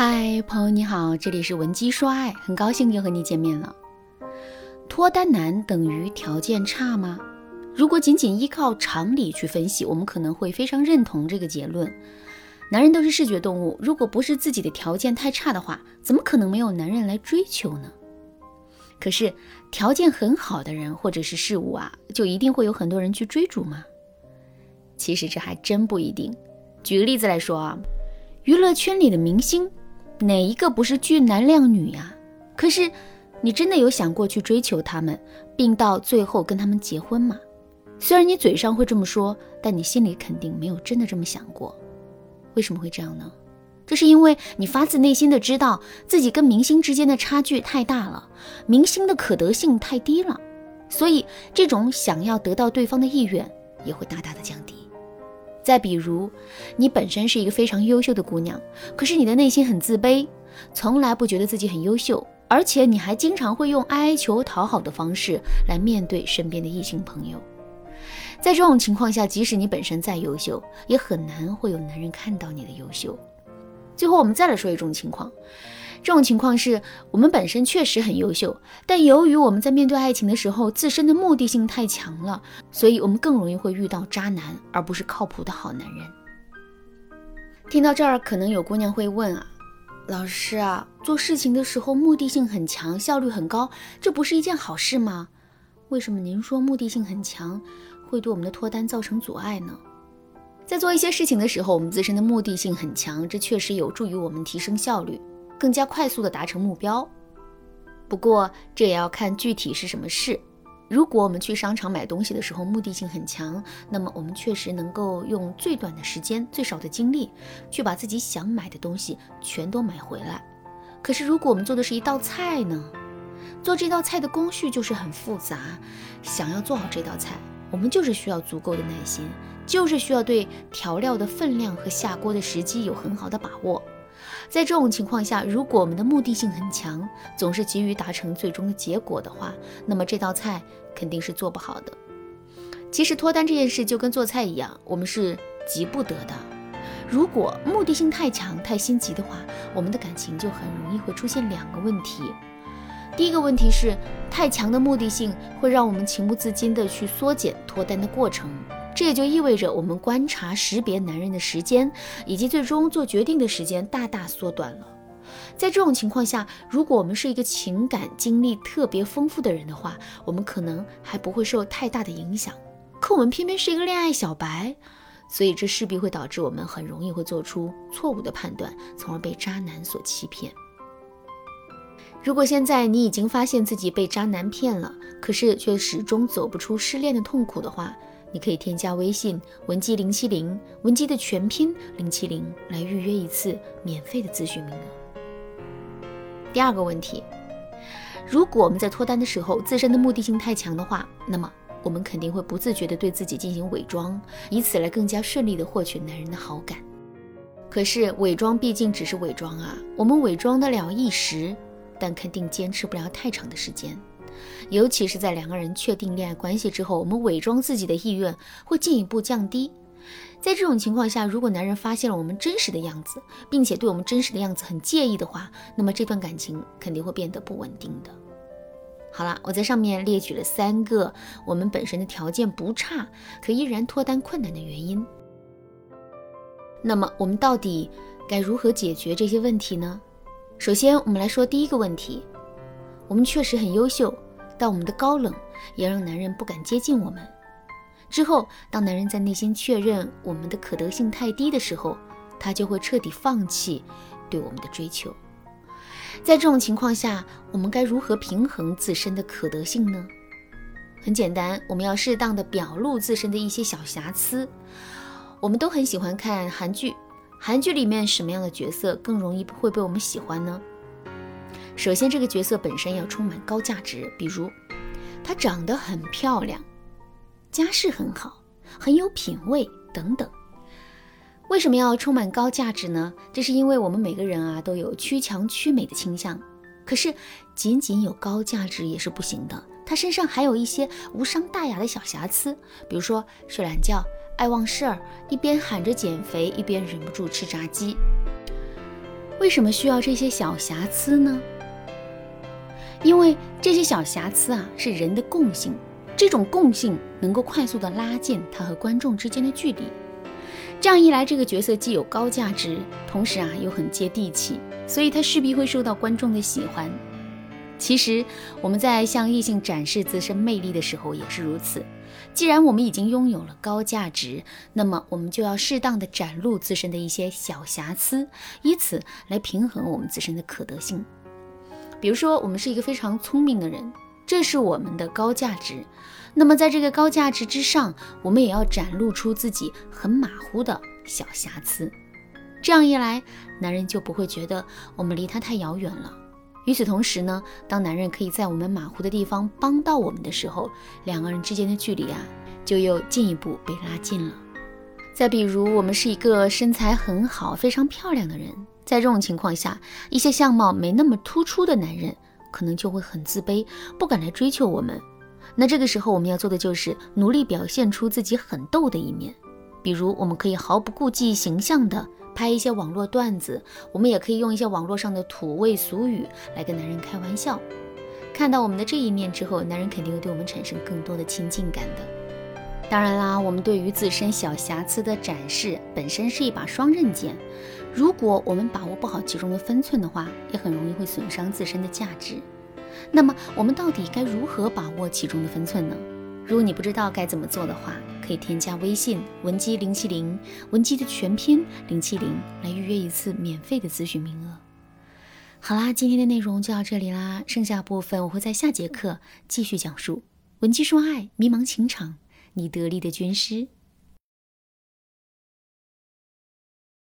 嗨，朋友你好，这里是文姬说爱，很高兴又和你见面了。脱单难等于条件差吗？如果仅仅依靠常理去分析，我们可能会非常认同这个结论。男人都是视觉动物，如果不是自己的条件太差的话，怎么可能没有男人来追求呢？可是条件很好的人或者是事物啊，就一定会有很多人去追逐吗？其实这还真不一定。举个例子来说啊，娱乐圈里的明星。哪一个不是俊男靓女呀？可是，你真的有想过去追求他们，并到最后跟他们结婚吗？虽然你嘴上会这么说，但你心里肯定没有真的这么想过。为什么会这样呢？这是因为你发自内心的知道自己跟明星之间的差距太大了，明星的可得性太低了，所以这种想要得到对方的意愿也会大大的降低。再比如，你本身是一个非常优秀的姑娘，可是你的内心很自卑，从来不觉得自己很优秀，而且你还经常会用哀求讨好的方式来面对身边的异性朋友。在这种情况下，即使你本身再优秀，也很难会有男人看到你的优秀。最后，我们再来说一种情况。这种情况是我们本身确实很优秀，但由于我们在面对爱情的时候自身的目的性太强了，所以我们更容易会遇到渣男，而不是靠谱的好男人。听到这儿，可能有姑娘会问啊，老师啊，做事情的时候目的性很强，效率很高，这不是一件好事吗？为什么您说目的性很强会对我们的脱单造成阻碍呢？在做一些事情的时候，我们自身的目的性很强，这确实有助于我们提升效率。更加快速的达成目标，不过这也要看具体是什么事。如果我们去商场买东西的时候目的性很强，那么我们确实能够用最短的时间、最少的精力，去把自己想买的东西全都买回来。可是如果我们做的是一道菜呢？做这道菜的工序就是很复杂，想要做好这道菜，我们就是需要足够的耐心，就是需要对调料的分量和下锅的时机有很好的把握。在这种情况下，如果我们的目的性很强，总是急于达成最终的结果的话，那么这道菜肯定是做不好的。其实脱单这件事就跟做菜一样，我们是急不得的。如果目的性太强、太心急的话，我们的感情就很容易会出现两个问题。第一个问题是，太强的目的性会让我们情不自禁地去缩减脱单的过程。这也就意味着我们观察、识别男人的时间，以及最终做决定的时间大大缩短了。在这种情况下，如果我们是一个情感经历特别丰富的人的话，我们可能还不会受太大的影响。可我们偏偏是一个恋爱小白，所以这势必会导致我们很容易会做出错误的判断，从而被渣男所欺骗。如果现在你已经发现自己被渣男骗了，可是却始终走不出失恋的痛苦的话，你可以添加微信文姬零七零，文姬的全拼零七零，来预约一次免费的咨询名额。第二个问题，如果我们在脱单的时候自身的目的性太强的话，那么我们肯定会不自觉的对自己进行伪装，以此来更加顺利的获取男人的好感。可是伪装毕竟只是伪装啊，我们伪装得了一时，但肯定坚持不了太长的时间。尤其是在两个人确定恋爱关系之后，我们伪装自己的意愿会进一步降低。在这种情况下，如果男人发现了我们真实的样子，并且对我们真实的样子很介意的话，那么这段感情肯定会变得不稳定的。好了，我在上面列举了三个我们本身的条件不差，可依然脱单困难的原因。那么我们到底该如何解决这些问题呢？首先，我们来说第一个问题。我们确实很优秀，但我们的高冷也让男人不敢接近我们。之后，当男人在内心确认我们的可得性太低的时候，他就会彻底放弃对我们的追求。在这种情况下，我们该如何平衡自身的可得性呢？很简单，我们要适当的表露自身的一些小瑕疵。我们都很喜欢看韩剧，韩剧里面什么样的角色更容易会被我们喜欢呢？首先，这个角色本身要充满高价值，比如她长得很漂亮，家世很好，很有品味等等。为什么要充满高价值呢？这是因为我们每个人啊都有趋强趋美的倾向。可是，仅仅有高价值也是不行的，她身上还有一些无伤大雅的小瑕疵，比如说睡懒觉、爱忘事儿，一边喊着减肥，一边忍不住吃炸鸡。为什么需要这些小瑕疵呢？因为这些小瑕疵啊是人的共性，这种共性能够快速的拉近他和观众之间的距离。这样一来，这个角色既有高价值，同时啊又很接地气，所以他势必会受到观众的喜欢。其实我们在向异性展示自身魅力的时候也是如此。既然我们已经拥有了高价值，那么我们就要适当的展露自身的一些小瑕疵，以此来平衡我们自身的可得性。比如说，我们是一个非常聪明的人，这是我们的高价值。那么在这个高价值之上，我们也要展露出自己很马虎的小瑕疵。这样一来，男人就不会觉得我们离他太遥远了。与此同时呢，当男人可以在我们马虎的地方帮到我们的时候，两个人之间的距离啊，就又进一步被拉近了。再比如，我们是一个身材很好、非常漂亮的人，在这种情况下，一些相貌没那么突出的男人可能就会很自卑，不敢来追求我们。那这个时候，我们要做的就是努力表现出自己很逗的一面，比如我们可以毫不顾忌形象的。拍一些网络段子，我们也可以用一些网络上的土味俗语来跟男人开玩笑。看到我们的这一面之后，男人肯定会对我们产生更多的亲近感的。当然啦，我们对于自身小瑕疵的展示本身是一把双刃剑，如果我们把握不好其中的分寸的话，也很容易会损伤自身的价值。那么，我们到底该如何把握其中的分寸呢？如果你不知道该怎么做的话，可以添加微信文姬零七零，文姬的全拼零七零，来预约一次免费的咨询名额。好啦，今天的内容就到这里啦，剩下部分我会在下节课继续讲述。文姬说爱，迷茫情场，你得力的军师。